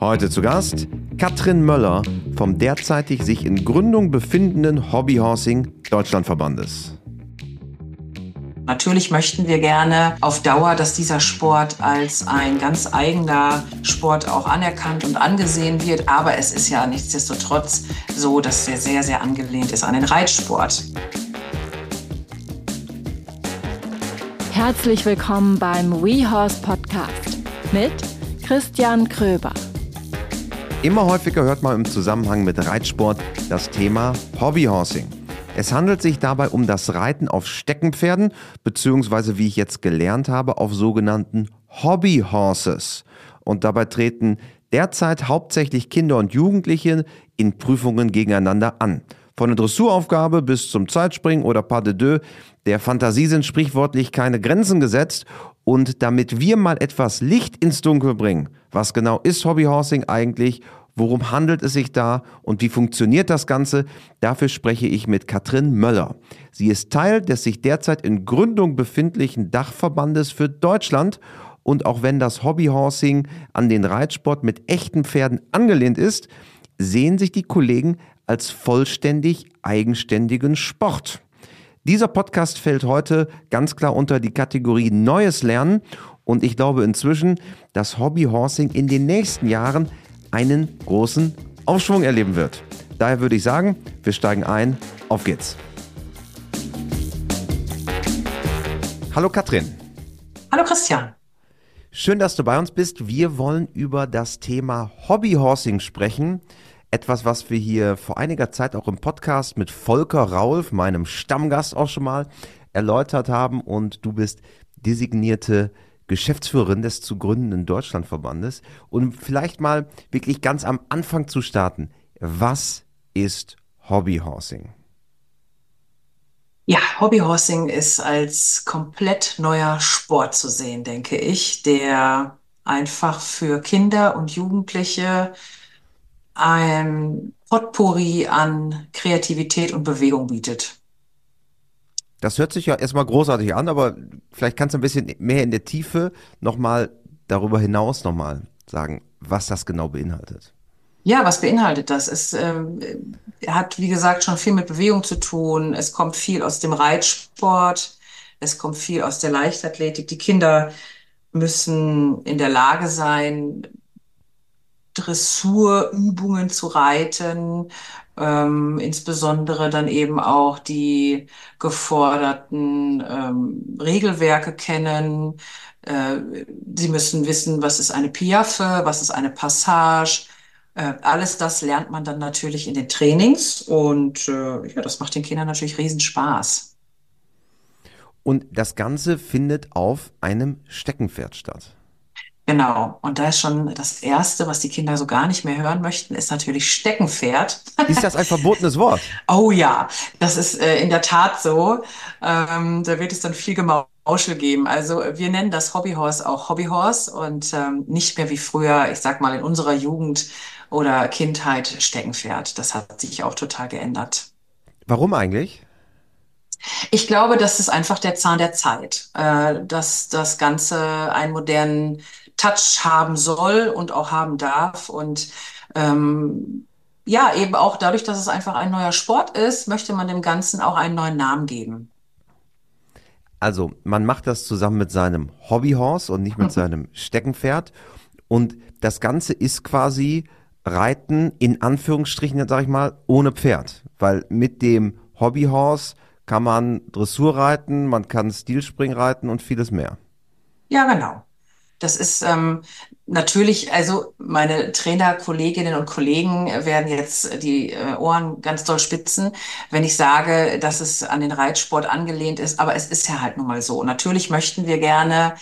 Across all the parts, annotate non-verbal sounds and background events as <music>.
Heute zu Gast Katrin Möller vom derzeitig sich in Gründung befindenden Hobbyhorsing Deutschlandverbandes. Natürlich möchten wir gerne auf Dauer, dass dieser Sport als ein ganz eigener Sport auch anerkannt und angesehen wird. Aber es ist ja nichtsdestotrotz so, dass er sehr, sehr angelehnt ist an den Reitsport. Herzlich willkommen beim WeHorse Podcast mit Christian Kröber. Immer häufiger hört man im Zusammenhang mit Reitsport das Thema Hobbyhorsing. Es handelt sich dabei um das Reiten auf Steckenpferden, beziehungsweise wie ich jetzt gelernt habe, auf sogenannten Hobbyhorses. Und dabei treten derzeit hauptsächlich Kinder und Jugendliche in Prüfungen gegeneinander an. Von der Dressuraufgabe bis zum Zeitspringen oder Pas de deux, der Fantasie sind sprichwörtlich keine Grenzen gesetzt. Und damit wir mal etwas Licht ins Dunkel bringen, was genau ist Hobbyhorsing eigentlich? Worum handelt es sich da und wie funktioniert das Ganze? Dafür spreche ich mit Katrin Möller. Sie ist Teil des sich derzeit in Gründung befindlichen Dachverbandes für Deutschland und auch wenn das Hobbyhorsing an den Reitsport mit echten Pferden angelehnt ist, sehen sich die Kollegen als vollständig eigenständigen Sport. Dieser Podcast fällt heute ganz klar unter die Kategorie Neues Lernen und ich glaube inzwischen, dass Hobbyhorsing in den nächsten Jahren einen großen Aufschwung erleben wird. Daher würde ich sagen, wir steigen ein. Auf geht's. Hallo Katrin. Hallo Christian. Schön, dass du bei uns bist. Wir wollen über das Thema Hobbyhorsing sprechen. Etwas, was wir hier vor einiger Zeit auch im Podcast mit Volker Raulf, meinem Stammgast auch schon mal erläutert haben. Und du bist designierte Geschäftsführerin des zu gründenden Deutschlandverbandes. Und vielleicht mal wirklich ganz am Anfang zu starten. Was ist Hobbyhorsing? Ja, Hobbyhorsing ist als komplett neuer Sport zu sehen, denke ich, der einfach für Kinder und Jugendliche ein Potpourri an Kreativität und Bewegung bietet. Das hört sich ja erstmal großartig an, aber vielleicht kannst du ein bisschen mehr in der Tiefe nochmal darüber hinaus nochmal sagen, was das genau beinhaltet. Ja, was beinhaltet das? Es ähm, hat, wie gesagt, schon viel mit Bewegung zu tun. Es kommt viel aus dem Reitsport. Es kommt viel aus der Leichtathletik. Die Kinder müssen in der Lage sein, Dressurübungen zu reiten, ähm, insbesondere dann eben auch die geforderten ähm, Regelwerke kennen. Äh, sie müssen wissen, was ist eine Piaffe, was ist eine Passage. Äh, alles das lernt man dann natürlich in den Trainings und äh, ja, das macht den Kindern natürlich Riesenspaß. Und das Ganze findet auf einem Steckenpferd statt. Genau. Und da ist schon das Erste, was die Kinder so gar nicht mehr hören möchten, ist natürlich Steckenpferd. Ist das ein verbotenes Wort? <laughs> oh ja, das ist äh, in der Tat so. Ähm, da wird es dann viel Gemauschel geben. Also wir nennen das Hobbyhorse auch Hobbyhorse und ähm, nicht mehr wie früher, ich sag mal in unserer Jugend oder Kindheit Steckenpferd. Das hat sich auch total geändert. Warum eigentlich? Ich glaube, das ist einfach der Zahn der Zeit, äh, dass das Ganze einen modernen Touch haben soll und auch haben darf. Und ähm, ja, eben auch dadurch, dass es einfach ein neuer Sport ist, möchte man dem Ganzen auch einen neuen Namen geben. Also, man macht das zusammen mit seinem Hobbyhorse und nicht mit <laughs> seinem Steckenpferd. Und das Ganze ist quasi Reiten in Anführungsstrichen, sag ich mal, ohne Pferd. Weil mit dem Hobbyhorse kann man Dressur reiten, man kann Stilspring reiten und vieles mehr. Ja, genau. Das ist ähm, natürlich, also meine Trainerkolleginnen und Kollegen werden jetzt die äh, Ohren ganz doll spitzen, wenn ich sage, dass es an den Reitsport angelehnt ist. Aber es ist ja halt nun mal so. Natürlich möchten wir gerne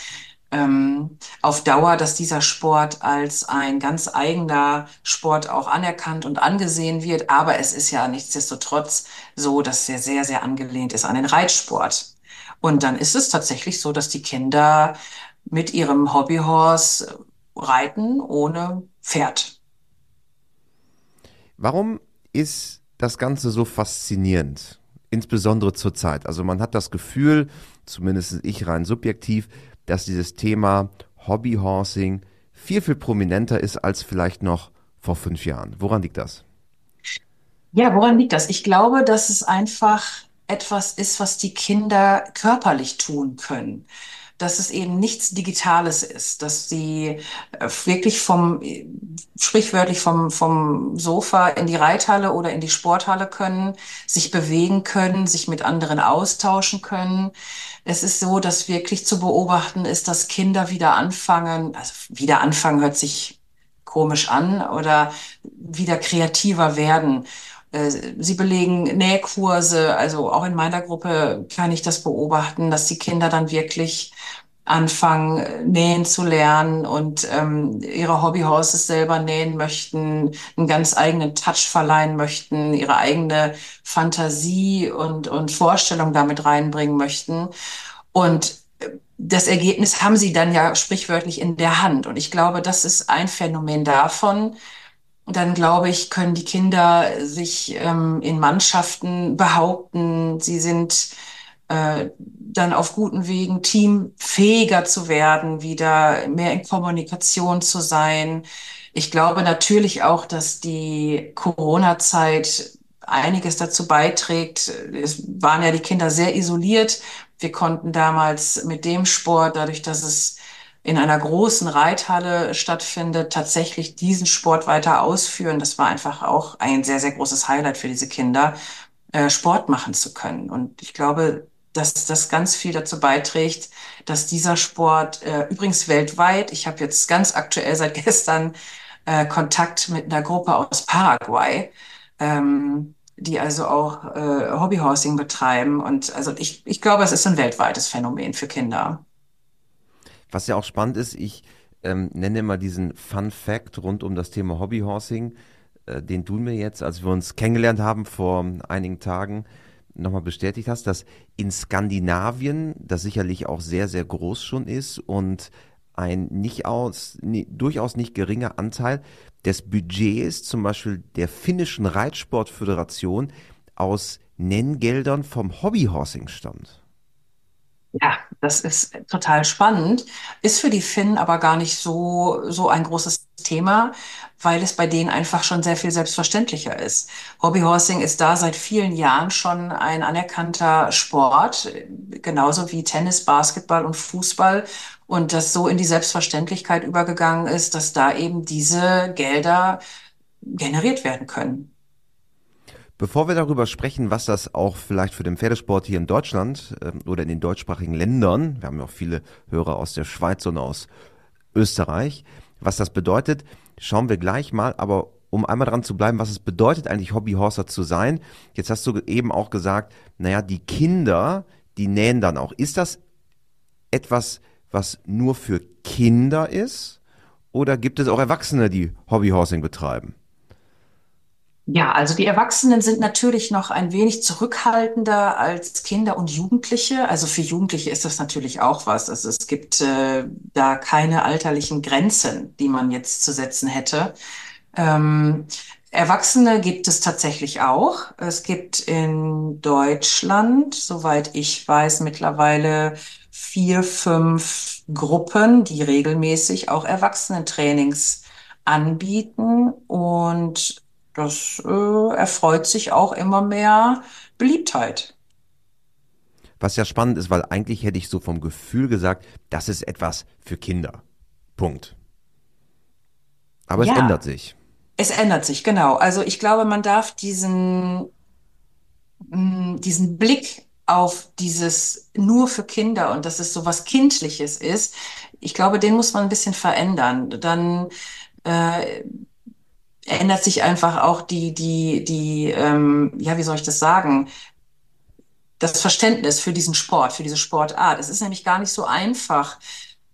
ähm, auf Dauer, dass dieser Sport als ein ganz eigener Sport auch anerkannt und angesehen wird. Aber es ist ja nichtsdestotrotz so, dass er sehr, sehr angelehnt ist an den Reitsport. Und dann ist es tatsächlich so, dass die Kinder mit ihrem Hobbyhorse reiten ohne Pferd. Warum ist das Ganze so faszinierend? Insbesondere zur Zeit. Also man hat das Gefühl, zumindest ich rein subjektiv, dass dieses Thema Hobbyhorsing viel, viel prominenter ist als vielleicht noch vor fünf Jahren. Woran liegt das? Ja, woran liegt das? Ich glaube, dass es einfach etwas ist, was die Kinder körperlich tun können. Dass es eben nichts Digitales ist, dass sie äh, wirklich vom, sprichwörtlich vom, vom Sofa in die Reithalle oder in die Sporthalle können, sich bewegen können, sich mit anderen austauschen können. Es ist so, dass wirklich zu beobachten ist, dass Kinder wieder anfangen, also wieder anfangen hört sich komisch an oder wieder kreativer werden. Äh, sie belegen Nähkurse, also auch in meiner Gruppe kann ich das beobachten, dass die Kinder dann wirklich anfangen, nähen zu lernen und ähm, ihre Hobbyhorses selber nähen möchten, einen ganz eigenen Touch verleihen möchten, ihre eigene Fantasie und, und Vorstellung damit reinbringen möchten. Und das Ergebnis haben sie dann ja sprichwörtlich in der Hand. Und ich glaube, das ist ein Phänomen davon, dann glaube ich, können die Kinder sich ähm, in Mannschaften behaupten. Sie sind äh, dann auf guten Wegen, teamfähiger zu werden, wieder mehr in Kommunikation zu sein. Ich glaube natürlich auch, dass die Corona-Zeit einiges dazu beiträgt. Es waren ja die Kinder sehr isoliert. Wir konnten damals mit dem Sport, dadurch, dass es in einer großen Reithalle stattfindet, tatsächlich diesen Sport weiter ausführen. Das war einfach auch ein sehr, sehr großes Highlight für diese Kinder, äh, Sport machen zu können. Und ich glaube, dass das ganz viel dazu beiträgt, dass dieser Sport äh, übrigens weltweit, ich habe jetzt ganz aktuell seit <laughs> gestern äh, Kontakt mit einer Gruppe aus Paraguay, ähm, die also auch äh, Hobbyhorsing betreiben. Und also ich, ich glaube, es ist ein weltweites Phänomen für Kinder. Was ja auch spannend ist, ich ähm, nenne mal diesen Fun Fact rund um das Thema Hobbyhorsing, äh, den du mir jetzt, als wir uns kennengelernt haben vor einigen Tagen, nochmal bestätigt hast, dass in Skandinavien das sicherlich auch sehr, sehr groß schon ist und ein nicht aus, nie, durchaus nicht geringer Anteil des Budgets, zum Beispiel der finnischen Reitsportföderation, aus Nenngeldern vom Hobbyhorsing stammt. Ja, das ist total spannend. Ist für die Finnen aber gar nicht so, so ein großes Thema, weil es bei denen einfach schon sehr viel selbstverständlicher ist. Hobbyhorsing ist da seit vielen Jahren schon ein anerkannter Sport, genauso wie Tennis, Basketball und Fußball. Und das so in die Selbstverständlichkeit übergegangen ist, dass da eben diese Gelder generiert werden können. Bevor wir darüber sprechen, was das auch vielleicht für den Pferdesport hier in Deutschland äh, oder in den deutschsprachigen Ländern, wir haben ja auch viele Hörer aus der Schweiz und aus Österreich, was das bedeutet, schauen wir gleich mal, aber um einmal dran zu bleiben, was es bedeutet eigentlich Hobbyhorser zu sein. Jetzt hast du eben auch gesagt, naja, die Kinder, die nähen dann auch. Ist das etwas, was nur für Kinder ist? Oder gibt es auch Erwachsene, die Hobbyhorsing betreiben? Ja, also die Erwachsenen sind natürlich noch ein wenig zurückhaltender als Kinder und Jugendliche. Also für Jugendliche ist das natürlich auch was. Also es gibt äh, da keine alterlichen Grenzen, die man jetzt zu setzen hätte. Ähm, Erwachsene gibt es tatsächlich auch. Es gibt in Deutschland, soweit ich weiß, mittlerweile vier, fünf Gruppen, die regelmäßig auch Erwachsenentrainings anbieten und das äh, erfreut sich auch immer mehr Beliebtheit. Was ja spannend ist, weil eigentlich hätte ich so vom Gefühl gesagt, das ist etwas für Kinder. Punkt. Aber ja, es ändert sich. Es ändert sich, genau. Also ich glaube, man darf diesen, mm, diesen Blick auf dieses nur für Kinder und dass es so was Kindliches ist, ich glaube, den muss man ein bisschen verändern. Dann äh, ändert sich einfach auch die, die, die, ähm, ja, wie soll ich das sagen? Das Verständnis für diesen Sport, für diese Sportart. Es ist nämlich gar nicht so einfach,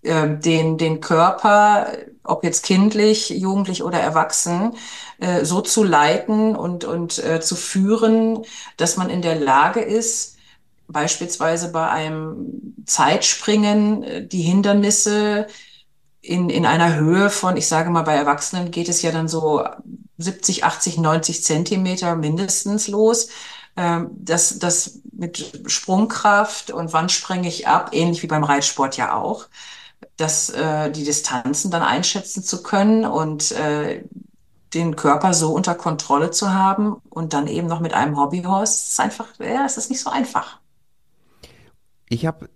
äh, den, den Körper, ob jetzt kindlich, jugendlich oder erwachsen, äh, so zu leiten und, und äh, zu führen, dass man in der Lage ist, beispielsweise bei einem Zeitspringen äh, die Hindernisse in, in einer Höhe von, ich sage mal, bei Erwachsenen geht es ja dann so 70, 80, 90 Zentimeter mindestens los. Ähm, das, das mit Sprungkraft und wann sprenge ich ab, ähnlich wie beim Reitsport ja auch. das, äh, die Distanzen dann einschätzen zu können und äh, den Körper so unter Kontrolle zu haben und dann eben noch mit einem Hobbyhorse, ist einfach, ja, es ist nicht so einfach. Ich habe,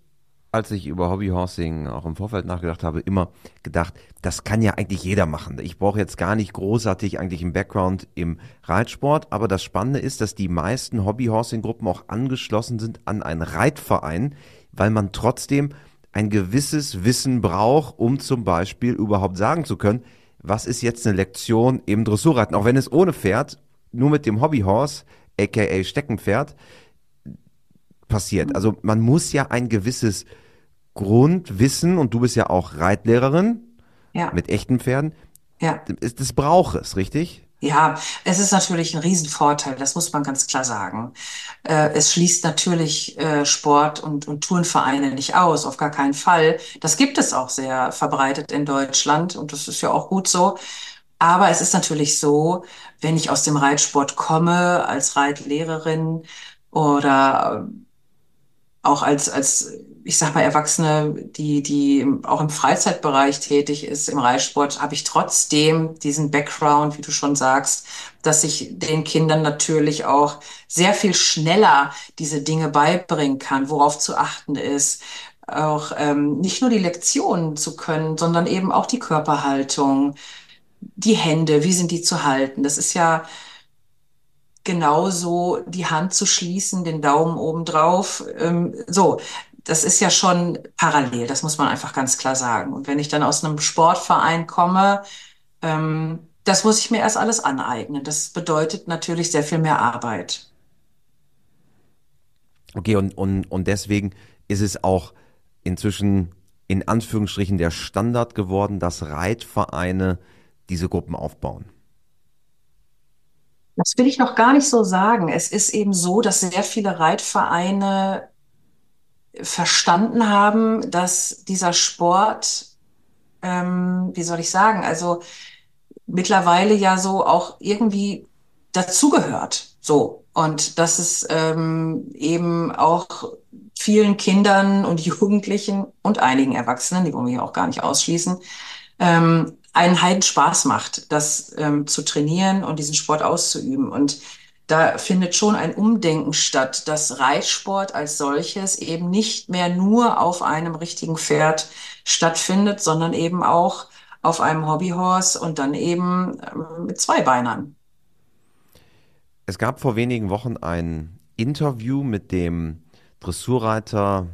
als ich über Hobbyhorsing auch im Vorfeld nachgedacht habe, immer gedacht, das kann ja eigentlich jeder machen. Ich brauche jetzt gar nicht großartig eigentlich einen Background im Reitsport, aber das Spannende ist, dass die meisten Hobbyhorsing-Gruppen auch angeschlossen sind an einen Reitverein, weil man trotzdem ein gewisses Wissen braucht, um zum Beispiel überhaupt sagen zu können, was ist jetzt eine Lektion im Dressurreiten, auch wenn es ohne Pferd, nur mit dem Hobbyhorse, aka Steckenpferd, passiert. Also man muss ja ein gewisses Grundwissen, und du bist ja auch Reitlehrerin ja. mit echten Pferden, ja. das, braucht es, richtig? Ja, es ist natürlich ein Riesenvorteil, das muss man ganz klar sagen. Äh, es schließt natürlich äh, Sport- und, und Turnvereine nicht aus, auf gar keinen Fall. Das gibt es auch sehr verbreitet in Deutschland und das ist ja auch gut so. Aber es ist natürlich so, wenn ich aus dem Reitsport komme, als Reitlehrerin oder auch als, als ich sag mal, Erwachsene, die, die auch im Freizeitbereich tätig ist, im Reitsport, habe ich trotzdem diesen Background, wie du schon sagst, dass ich den Kindern natürlich auch sehr viel schneller diese Dinge beibringen kann, worauf zu achten ist. Auch ähm, nicht nur die Lektionen zu können, sondern eben auch die Körperhaltung, die Hände, wie sind die zu halten. Das ist ja genauso die Hand zu schließen, den Daumen oben drauf. Ähm, so, das ist ja schon parallel, das muss man einfach ganz klar sagen. Und wenn ich dann aus einem Sportverein komme, ähm, das muss ich mir erst alles aneignen. Das bedeutet natürlich sehr viel mehr Arbeit. Okay, und, und, und deswegen ist es auch inzwischen in Anführungsstrichen der Standard geworden, dass Reitvereine diese Gruppen aufbauen. Das will ich noch gar nicht so sagen. Es ist eben so, dass sehr viele Reitvereine verstanden haben, dass dieser Sport, ähm, wie soll ich sagen, also mittlerweile ja so auch irgendwie dazugehört. So. Und dass es ähm, eben auch vielen Kindern und Jugendlichen und einigen Erwachsenen, die wollen wir hier auch gar nicht ausschließen, ähm, einen Heiden Spaß macht, das ähm, zu trainieren und diesen Sport auszuüben. Und da findet schon ein Umdenken statt, dass Reitsport als solches eben nicht mehr nur auf einem richtigen Pferd stattfindet, sondern eben auch auf einem Hobbyhorse und dann eben ähm, mit zwei Beinern. Es gab vor wenigen Wochen ein Interview mit dem Dressurreiter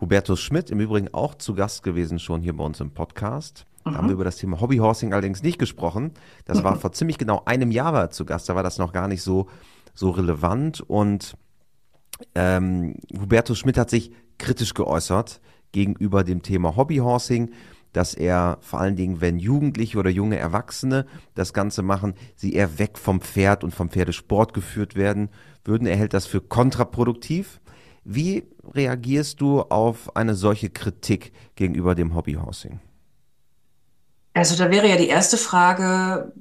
Hubertus Schmidt, im Übrigen auch zu Gast gewesen schon hier bei uns im Podcast. Da haben wir über das Thema Hobbyhorsing allerdings nicht gesprochen. Das war vor ziemlich genau einem Jahr zu Gast. Da war das noch gar nicht so, so relevant. Und ähm, Hubertus Schmidt hat sich kritisch geäußert gegenüber dem Thema Hobbyhorsing, dass er vor allen Dingen, wenn Jugendliche oder junge Erwachsene das Ganze machen, sie eher weg vom Pferd und vom Pferdesport geführt werden würden. Er hält das für kontraproduktiv. Wie reagierst du auf eine solche Kritik gegenüber dem Hobbyhorsing? Also da wäre ja die erste Frage,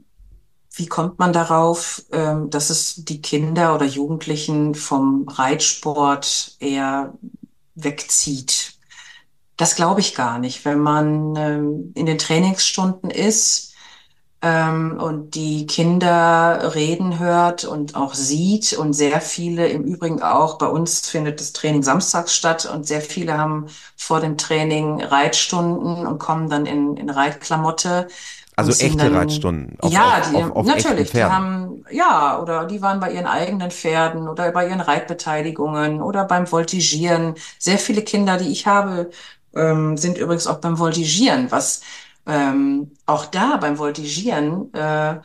wie kommt man darauf, ähm, dass es die Kinder oder Jugendlichen vom Reitsport eher wegzieht? Das glaube ich gar nicht. Wenn man ähm, in den Trainingsstunden ist, ähm, und die Kinder reden hört und auch sieht und sehr viele, im Übrigen auch bei uns findet das Training samstags statt und sehr viele haben vor dem Training Reitstunden und kommen dann in, in Reitklamotte. Also echte dann, Reitstunden. Auf, ja, auf, die, auf, auf natürlich. Die haben, ja, oder die waren bei ihren eigenen Pferden oder bei ihren Reitbeteiligungen oder beim Voltigieren. Sehr viele Kinder, die ich habe, ähm, sind übrigens auch beim Voltigieren, was ähm, auch da beim Voltigieren äh,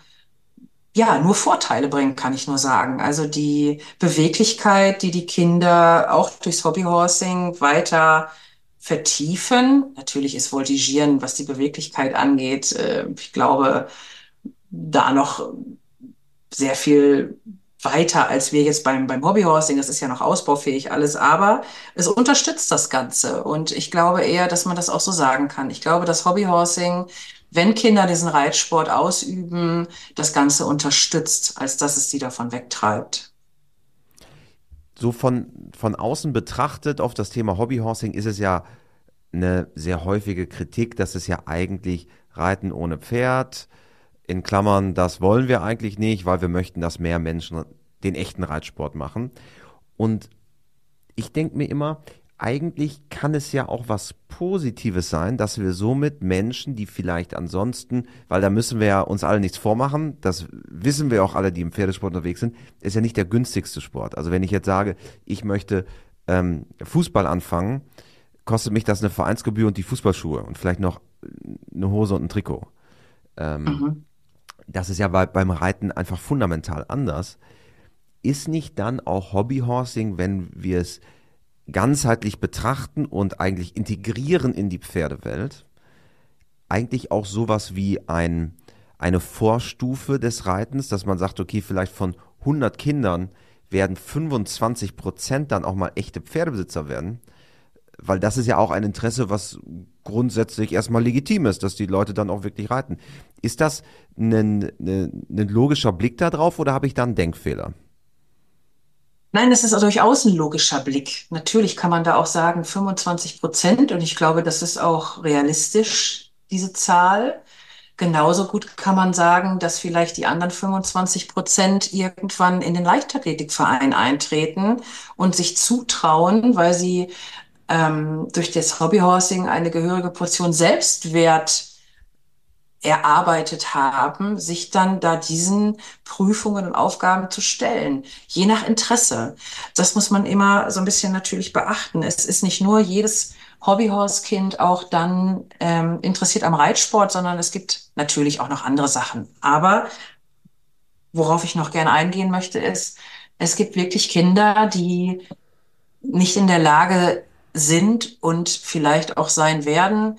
ja nur Vorteile bringen, kann ich nur sagen. Also die Beweglichkeit, die die Kinder auch durchs Hobbyhorsing weiter vertiefen. Natürlich ist Voltigieren, was die Beweglichkeit angeht, äh, ich glaube, da noch sehr viel weiter als wir jetzt beim, beim Hobbyhorsing. Das ist ja noch ausbaufähig alles, aber es unterstützt das Ganze. Und ich glaube eher, dass man das auch so sagen kann. Ich glaube, dass Hobbyhorsing, wenn Kinder diesen Reitsport ausüben, das Ganze unterstützt, als dass es sie davon wegtreibt. So von, von außen betrachtet auf das Thema Hobbyhorsing ist es ja eine sehr häufige Kritik, dass es ja eigentlich Reiten ohne Pferd, in Klammern, das wollen wir eigentlich nicht, weil wir möchten, dass mehr Menschen den echten Reitsport machen. Und ich denke mir immer, eigentlich kann es ja auch was Positives sein, dass wir somit Menschen, die vielleicht ansonsten, weil da müssen wir ja uns alle nichts vormachen, das wissen wir auch alle, die im Pferdesport unterwegs sind, ist ja nicht der günstigste Sport. Also wenn ich jetzt sage, ich möchte ähm, Fußball anfangen, kostet mich das eine Vereinsgebühr und die Fußballschuhe und vielleicht noch eine Hose und ein Trikot. Ähm, mhm. Das ist ja bei, beim Reiten einfach fundamental anders. Ist nicht dann auch Hobbyhorsing, wenn wir es ganzheitlich betrachten und eigentlich integrieren in die Pferdewelt, eigentlich auch sowas wie ein, eine Vorstufe des Reitens, dass man sagt, okay, vielleicht von 100 Kindern werden 25 Prozent dann auch mal echte Pferdebesitzer werden, weil das ist ja auch ein Interesse, was grundsätzlich erstmal legitim ist, dass die Leute dann auch wirklich reiten. Ist das ein, ein, ein logischer Blick darauf oder habe ich da einen Denkfehler? Nein, das ist durchaus ein logischer Blick. Natürlich kann man da auch sagen 25 Prozent und ich glaube, das ist auch realistisch, diese Zahl. Genauso gut kann man sagen, dass vielleicht die anderen 25 Prozent irgendwann in den Leichtathletikverein eintreten und sich zutrauen, weil sie ähm, durch das Hobbyhorsing eine gehörige Portion Selbstwert erarbeitet haben, sich dann da diesen Prüfungen und Aufgaben zu stellen, je nach Interesse. Das muss man immer so ein bisschen natürlich beachten. Es ist nicht nur jedes Hobbyhorse-Kind auch dann ähm, interessiert am Reitsport, sondern es gibt natürlich auch noch andere Sachen. Aber worauf ich noch gerne eingehen möchte, ist, es gibt wirklich Kinder, die nicht in der Lage sind und vielleicht auch sein werden,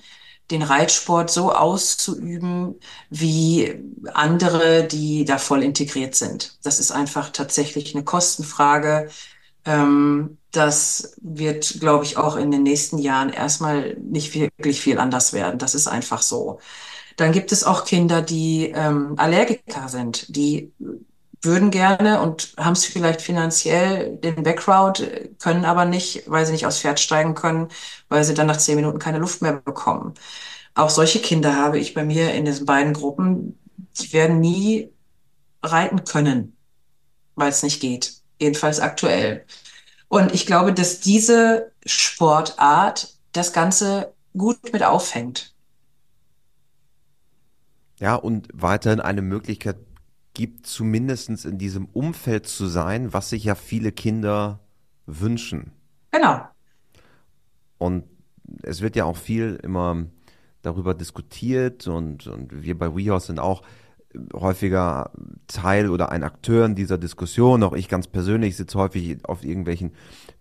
den Reitsport so auszuüben wie andere, die da voll integriert sind. Das ist einfach tatsächlich eine Kostenfrage. Ähm, das wird, glaube ich, auch in den nächsten Jahren erstmal nicht wirklich viel anders werden. Das ist einfach so. Dann gibt es auch Kinder, die ähm, Allergiker sind, die würden gerne und haben es vielleicht finanziell den Background, können aber nicht, weil sie nicht aufs Pferd steigen können, weil sie dann nach zehn Minuten keine Luft mehr bekommen. Auch solche Kinder habe ich bei mir in diesen beiden Gruppen, die werden nie reiten können, weil es nicht geht. Jedenfalls aktuell. Und ich glaube, dass diese Sportart das Ganze gut mit aufhängt. Ja, und weiterhin eine Möglichkeit gibt, zumindest in diesem Umfeld zu sein, was sich ja viele Kinder wünschen. Genau. Und es wird ja auch viel immer darüber diskutiert und, und wir bei WeHorse sind auch häufiger Teil oder ein Akteur in dieser Diskussion. Auch ich ganz persönlich sitze häufig auf irgendwelchen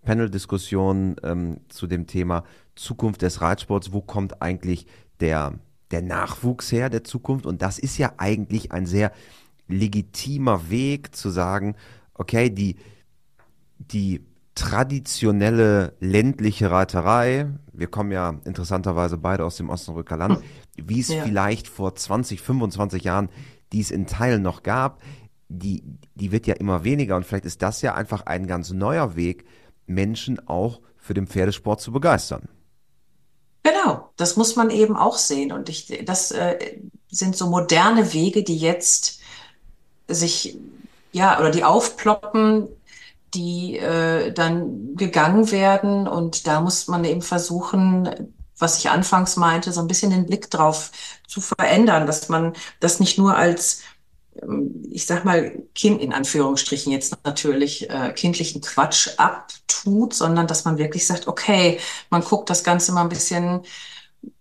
Panel-Diskussionen ähm, zu dem Thema Zukunft des Reitsports. Wo kommt eigentlich der, der Nachwuchs her der Zukunft? Und das ist ja eigentlich ein sehr legitimer Weg zu sagen, okay, die, die traditionelle ländliche Reiterei, wir kommen ja interessanterweise beide aus dem Osnabrücker Land, wie es ja. vielleicht vor 20, 25 Jahren dies in Teilen noch gab, die, die wird ja immer weniger und vielleicht ist das ja einfach ein ganz neuer Weg, Menschen auch für den Pferdesport zu begeistern. Genau, das muss man eben auch sehen und ich, das äh, sind so moderne Wege, die jetzt sich, ja, oder die aufploppen, die äh, dann gegangen werden. Und da muss man eben versuchen, was ich anfangs meinte, so ein bisschen den Blick drauf zu verändern, dass man das nicht nur als ähm, ich sag mal, Kind in Anführungsstrichen jetzt natürlich äh, kindlichen Quatsch abtut, sondern dass man wirklich sagt, okay, man guckt das Ganze mal ein bisschen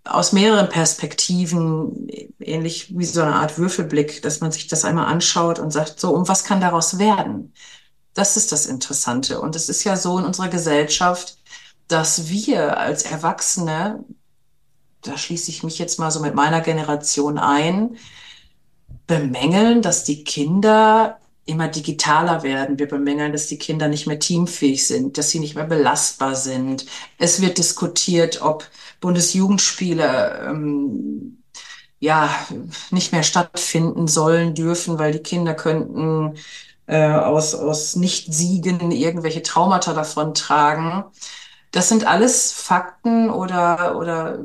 aus mehreren Perspektiven, ähnlich wie so eine Art Würfelblick, dass man sich das einmal anschaut und sagt, so, und was kann daraus werden? Das ist das Interessante. Und es ist ja so in unserer Gesellschaft, dass wir als Erwachsene, da schließe ich mich jetzt mal so mit meiner Generation ein, bemängeln, dass die Kinder immer digitaler werden. Wir bemängeln, dass die Kinder nicht mehr teamfähig sind, dass sie nicht mehr belastbar sind. Es wird diskutiert, ob Bundesjugendspiele ähm, ja nicht mehr stattfinden sollen dürfen, weil die Kinder könnten äh, aus, aus Nicht-Siegen irgendwelche Traumata davon tragen. das sind alles Fakten oder, oder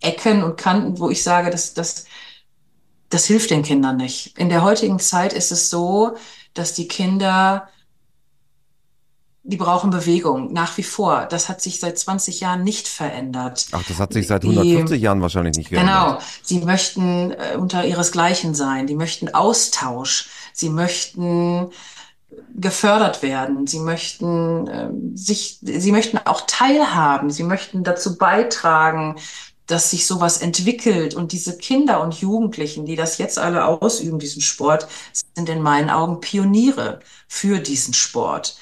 Ecken und Kanten, wo ich sage, dass das, das hilft den Kindern nicht. In der heutigen Zeit ist es so, dass die Kinder, die brauchen Bewegung nach wie vor. Das hat sich seit 20 Jahren nicht verändert. Ach, das hat sich seit 150 die, Jahren wahrscheinlich nicht geändert. Genau. Sie möchten äh, unter ihresgleichen sein. Die möchten Austausch. Sie möchten gefördert werden. Sie möchten äh, sich, sie möchten auch teilhaben. Sie möchten dazu beitragen, dass sich sowas entwickelt. Und diese Kinder und Jugendlichen, die das jetzt alle ausüben, diesen Sport, sind in meinen Augen Pioniere für diesen Sport.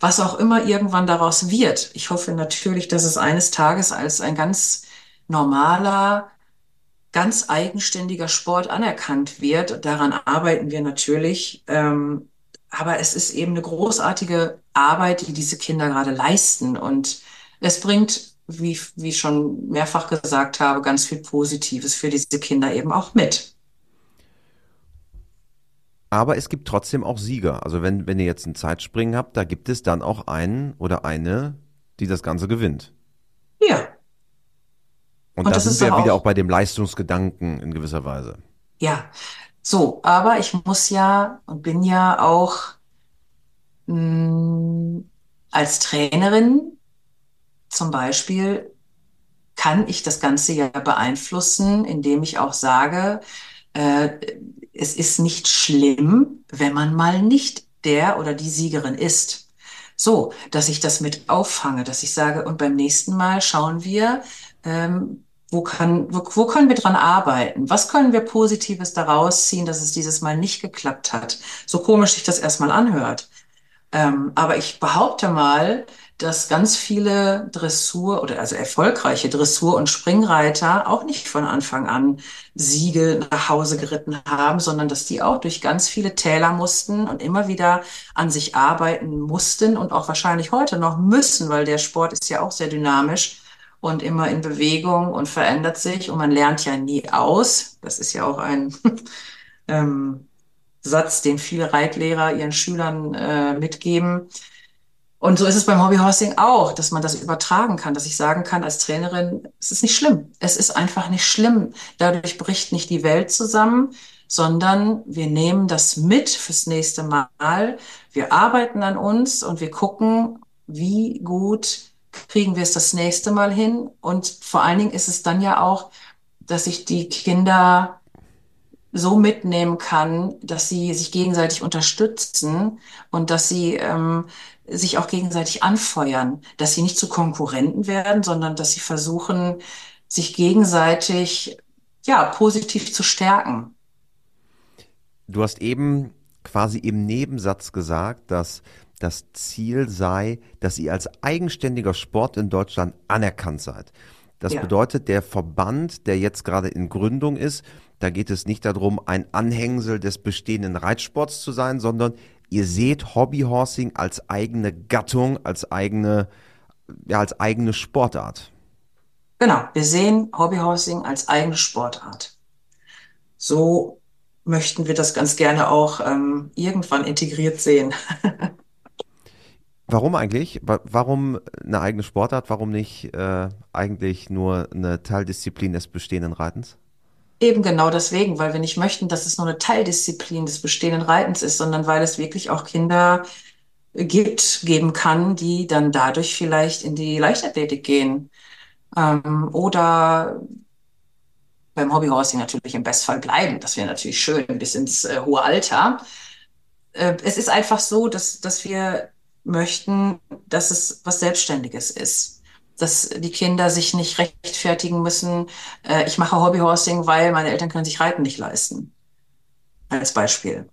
Was auch immer irgendwann daraus wird. Ich hoffe natürlich, dass es eines Tages als ein ganz normaler, ganz eigenständiger Sport anerkannt wird. Daran arbeiten wir natürlich. Ähm, aber es ist eben eine großartige Arbeit, die diese Kinder gerade leisten. Und es bringt, wie, wie ich schon mehrfach gesagt habe, ganz viel Positives für diese Kinder eben auch mit. Aber es gibt trotzdem auch Sieger. Also wenn, wenn ihr jetzt ein Zeitspringen habt, da gibt es dann auch einen oder eine, die das Ganze gewinnt. Ja. Und, Und da sind wir wieder auch bei dem Leistungsgedanken in gewisser Weise. Ja, so, aber ich muss ja und bin ja auch mh, hm, als Trainerin zum Beispiel kann ich das Ganze ja beeinflussen, indem ich auch sage, äh, es ist nicht schlimm, wenn man mal nicht der oder die Siegerin ist. So, dass ich das mit auffange, dass ich sage, und beim nächsten Mal schauen wir, ähm, wo, kann, wo, wo können wir dran arbeiten? Was können wir Positives daraus ziehen, dass es dieses Mal nicht geklappt hat? So komisch sich das erstmal anhört. Ähm, aber ich behaupte mal, dass ganz viele Dressur oder also erfolgreiche Dressur- und Springreiter auch nicht von Anfang an Siege nach Hause geritten haben, sondern dass die auch durch ganz viele Täler mussten und immer wieder an sich arbeiten mussten und auch wahrscheinlich heute noch müssen, weil der Sport ist ja auch sehr dynamisch und immer in Bewegung und verändert sich und man lernt ja nie aus. Das ist ja auch ein <laughs> ähm, Satz, den viele Reitlehrer ihren Schülern äh, mitgeben. Und so ist es beim Hobbyhorsing auch, dass man das übertragen kann, dass ich sagen kann als Trainerin, es ist nicht schlimm. Es ist einfach nicht schlimm. Dadurch bricht nicht die Welt zusammen, sondern wir nehmen das mit fürs nächste Mal. Wir arbeiten an uns und wir gucken, wie gut kriegen wir es das nächste Mal hin. Und vor allen Dingen ist es dann ja auch, dass ich die Kinder so mitnehmen kann, dass sie sich gegenseitig unterstützen und dass sie ähm, sich auch gegenseitig anfeuern, dass sie nicht zu Konkurrenten werden, sondern dass sie versuchen, sich gegenseitig ja positiv zu stärken. Du hast eben quasi im Nebensatz gesagt, dass das Ziel sei, dass ihr als eigenständiger Sport in Deutschland anerkannt seid. Das ja. bedeutet, der Verband, der jetzt gerade in Gründung ist, da geht es nicht darum, ein Anhängsel des bestehenden Reitsports zu sein, sondern ihr seht Hobbyhorsing als eigene Gattung, als eigene, ja, als eigene Sportart. Genau, wir sehen Hobbyhorsing als eigene Sportart. So möchten wir das ganz gerne auch ähm, irgendwann integriert sehen. <laughs> Warum eigentlich? Warum eine eigene Sportart? Warum nicht äh, eigentlich nur eine Teildisziplin des bestehenden Reitens? Eben genau deswegen, weil wir nicht möchten, dass es nur eine Teildisziplin des bestehenden Reitens ist, sondern weil es wirklich auch Kinder gibt, geben kann, die dann dadurch vielleicht in die Leichtathletik gehen. Ähm, oder beim Hobbyhorsing natürlich im Bestfall bleiben. Das wäre natürlich schön bis ins äh, hohe Alter. Äh, es ist einfach so, dass, dass wir möchten, dass es was Selbstständiges ist. Dass die Kinder sich nicht rechtfertigen müssen, äh, ich mache Hobbyhorsing, weil meine Eltern können sich Reiten nicht leisten. Als Beispiel.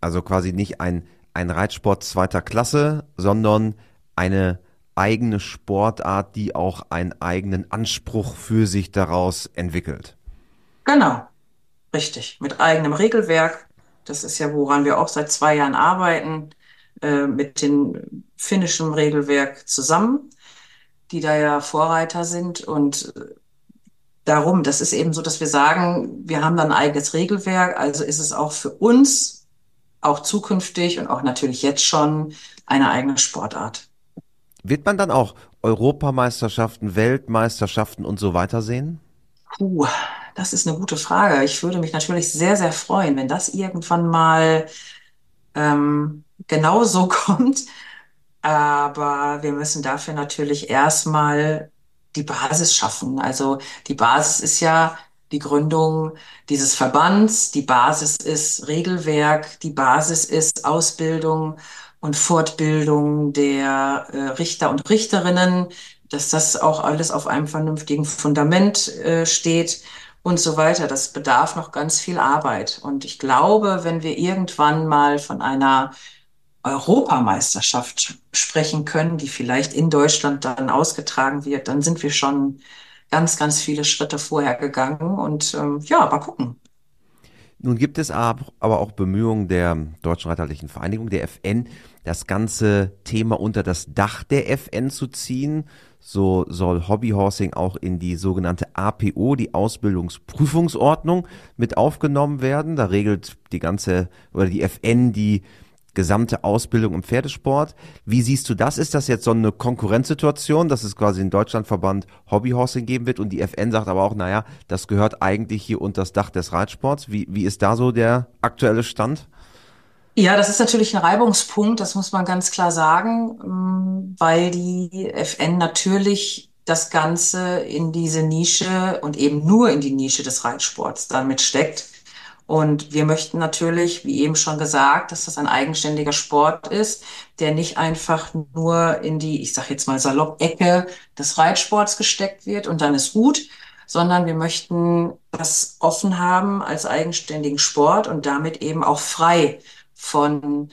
Also quasi nicht ein, ein Reitsport zweiter Klasse, sondern eine eigene Sportart, die auch einen eigenen Anspruch für sich daraus entwickelt. Genau, richtig. Mit eigenem Regelwerk. Das ist ja, woran wir auch seit zwei Jahren arbeiten. Äh, mit dem finnischen Regelwerk zusammen, die da ja Vorreiter sind. Und äh, darum, das ist eben so, dass wir sagen, wir haben dann ein eigenes Regelwerk, also ist es auch für uns, auch zukünftig und auch natürlich jetzt schon, eine eigene Sportart. Wird man dann auch Europameisterschaften, Weltmeisterschaften und so weiter sehen? Puh, das ist eine gute Frage. Ich würde mich natürlich sehr, sehr freuen, wenn das irgendwann mal ähm, genauso <laughs> kommt. Aber wir müssen dafür natürlich erstmal die Basis schaffen. Also die Basis ist ja die Gründung dieses Verbands, die Basis ist Regelwerk, die Basis ist Ausbildung und Fortbildung der äh, Richter und Richterinnen, dass das auch alles auf einem vernünftigen Fundament äh, steht und so weiter. Das bedarf noch ganz viel Arbeit. Und ich glaube, wenn wir irgendwann mal von einer Europameisterschaft sprechen können, die vielleicht in Deutschland dann ausgetragen wird, dann sind wir schon ganz, ganz viele Schritte vorher gegangen und ähm, ja, mal gucken. Nun gibt es aber auch Bemühungen der Deutschen Reiterlichen Vereinigung, der FN, das ganze Thema unter das Dach der FN zu ziehen. So soll Hobbyhorsing auch in die sogenannte APO, die Ausbildungsprüfungsordnung, mit aufgenommen werden. Da regelt die ganze oder die FN die gesamte Ausbildung im Pferdesport. Wie siehst du das? Ist das jetzt so eine Konkurrenzsituation, dass es quasi in Deutschlandverband Hobbyhorsing geben wird und die FN sagt aber auch, naja, das gehört eigentlich hier unter das Dach des Reitsports. Wie, wie ist da so der aktuelle Stand? Ja, das ist natürlich ein Reibungspunkt, das muss man ganz klar sagen, ähm, weil die FN natürlich das Ganze in diese Nische und eben nur in die Nische des Reitsports damit steckt. Und wir möchten natürlich, wie eben schon gesagt, dass das ein eigenständiger Sport ist, der nicht einfach nur in die, ich sage jetzt mal Salopp-Ecke des Reitsports gesteckt wird und dann ist gut, sondern wir möchten das offen haben als eigenständigen Sport und damit eben auch frei von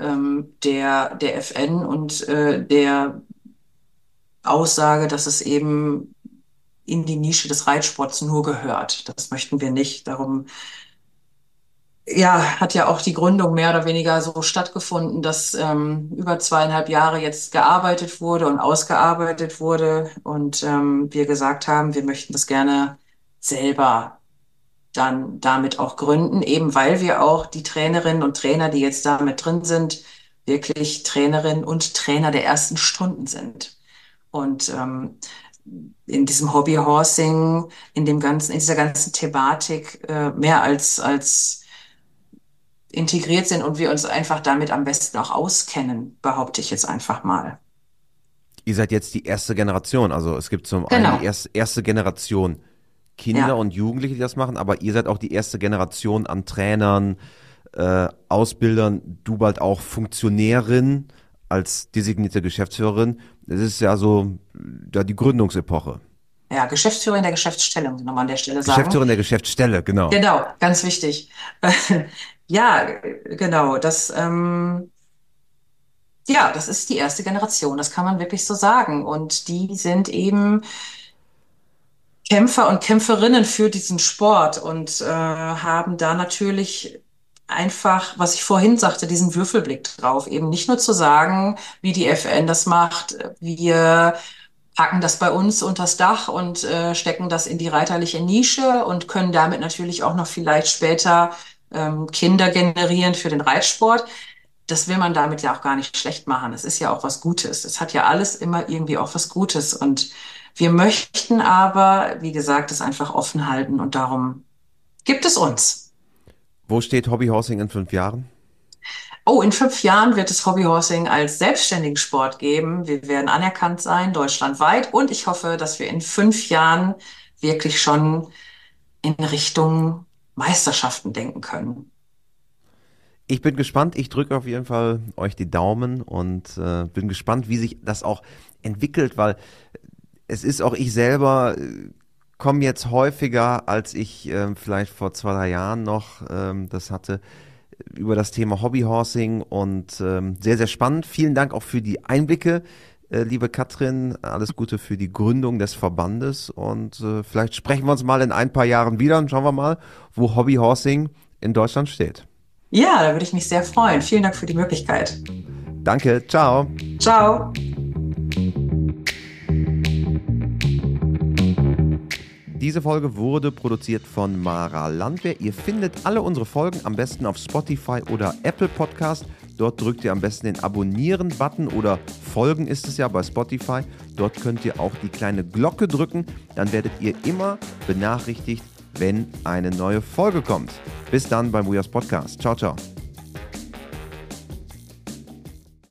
ähm, der, der FN und äh, der Aussage, dass es eben in die Nische des Reitsports nur gehört. Das möchten wir nicht. Darum ja, hat ja auch die Gründung mehr oder weniger so stattgefunden, dass ähm, über zweieinhalb Jahre jetzt gearbeitet wurde und ausgearbeitet wurde und ähm, wir gesagt haben, wir möchten das gerne selber dann damit auch gründen, eben weil wir auch die Trainerinnen und Trainer, die jetzt damit drin sind, wirklich Trainerinnen und Trainer der ersten Stunden sind. Und ähm, in diesem Hobbyhorsing, in dem ganzen, in dieser ganzen Thematik äh, mehr als als integriert sind und wir uns einfach damit am besten auch auskennen, behaupte ich jetzt einfach mal. Ihr seid jetzt die erste Generation, also es gibt zum genau. einen die erste, erste Generation Kinder ja. und Jugendliche, die das machen, aber ihr seid auch die erste Generation an Trainern, äh, Ausbildern, du bald auch Funktionärin als designierte Geschäftsführerin. Das ist ja so ja, die Gründungsepoche. Ja, Geschäftsführerin der Geschäftsstelle, muss ich nochmal an der Stelle sagen. Geschäftsführerin der Geschäftsstelle, genau. Genau, ganz wichtig. <laughs> ja, genau, das, ähm, ja, das ist die erste Generation, das kann man wirklich so sagen. Und die sind eben Kämpfer und Kämpferinnen für diesen Sport und äh, haben da natürlich einfach, was ich vorhin sagte, diesen Würfelblick drauf. Eben nicht nur zu sagen, wie die FN das macht, wir packen das bei uns unters Dach und äh, stecken das in die reiterliche Nische und können damit natürlich auch noch vielleicht später ähm, Kinder generieren für den Reitsport. Das will man damit ja auch gar nicht schlecht machen. Es ist ja auch was Gutes. Es hat ja alles immer irgendwie auch was Gutes und wir möchten aber, wie gesagt, es einfach offen halten und darum gibt es uns. Wo steht Hobbyhorsing in fünf Jahren? Oh, in fünf Jahren wird es Hobbyhorsing als selbstständigen Sport geben. Wir werden anerkannt sein, deutschlandweit. Und ich hoffe, dass wir in fünf Jahren wirklich schon in Richtung Meisterschaften denken können. Ich bin gespannt. Ich drücke auf jeden Fall euch die Daumen und äh, bin gespannt, wie sich das auch entwickelt, weil es ist auch ich selber äh, komme jetzt häufiger, als ich äh, vielleicht vor zwei, drei Jahren noch ähm, das hatte, über das Thema Hobbyhorsing und ähm, sehr, sehr spannend. Vielen Dank auch für die Einblicke, äh, liebe Katrin. Alles Gute für die Gründung des Verbandes und äh, vielleicht sprechen wir uns mal in ein paar Jahren wieder und schauen wir mal, wo Hobbyhorsing in Deutschland steht. Ja, da würde ich mich sehr freuen. Vielen Dank für die Möglichkeit. Danke, ciao. Ciao. Diese Folge wurde produziert von Mara Landwehr. Ihr findet alle unsere Folgen am besten auf Spotify oder Apple Podcast. Dort drückt ihr am besten den Abonnieren-Button oder Folgen ist es ja bei Spotify. Dort könnt ihr auch die kleine Glocke drücken. Dann werdet ihr immer benachrichtigt, wenn eine neue Folge kommt. Bis dann beim WeHouse Podcast. Ciao, ciao.